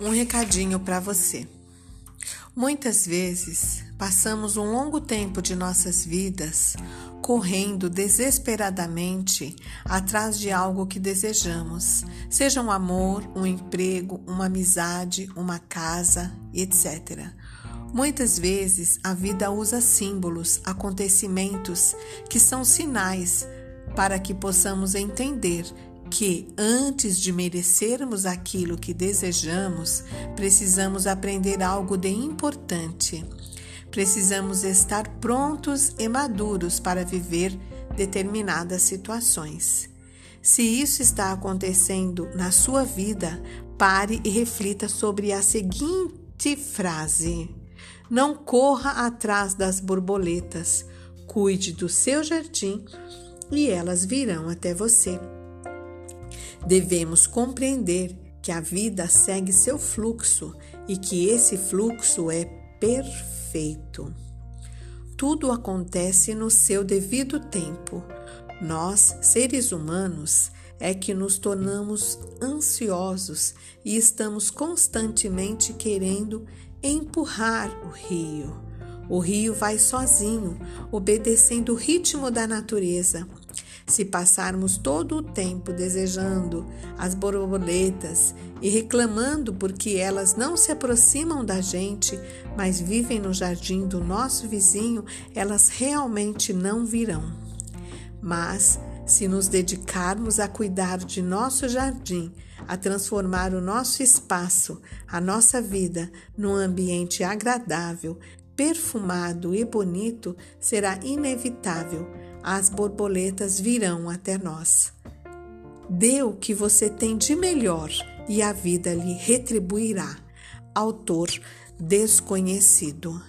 um recadinho para você. Muitas vezes passamos um longo tempo de nossas vidas correndo desesperadamente atrás de algo que desejamos, seja um amor, um emprego, uma amizade, uma casa, etc. Muitas vezes a vida usa símbolos, acontecimentos que são sinais para que possamos entender que, antes de merecermos aquilo que desejamos, precisamos aprender algo de importante. Precisamos estar prontos e maduros para viver determinadas situações. Se isso está acontecendo na sua vida, pare e reflita sobre a seguinte frase: Não corra atrás das borboletas, cuide do seu jardim e elas virão até você. Devemos compreender que a vida segue seu fluxo e que esse fluxo é perfeito. Tudo acontece no seu devido tempo. Nós, seres humanos, é que nos tornamos ansiosos e estamos constantemente querendo empurrar o rio. O rio vai sozinho, obedecendo o ritmo da natureza. Se passarmos todo o tempo desejando as borboletas e reclamando porque elas não se aproximam da gente, mas vivem no jardim do nosso vizinho, elas realmente não virão. Mas, se nos dedicarmos a cuidar de nosso jardim, a transformar o nosso espaço, a nossa vida, num ambiente agradável, perfumado e bonito, será inevitável. As borboletas virão até nós. Dê o que você tem de melhor e a vida lhe retribuirá. Autor desconhecido.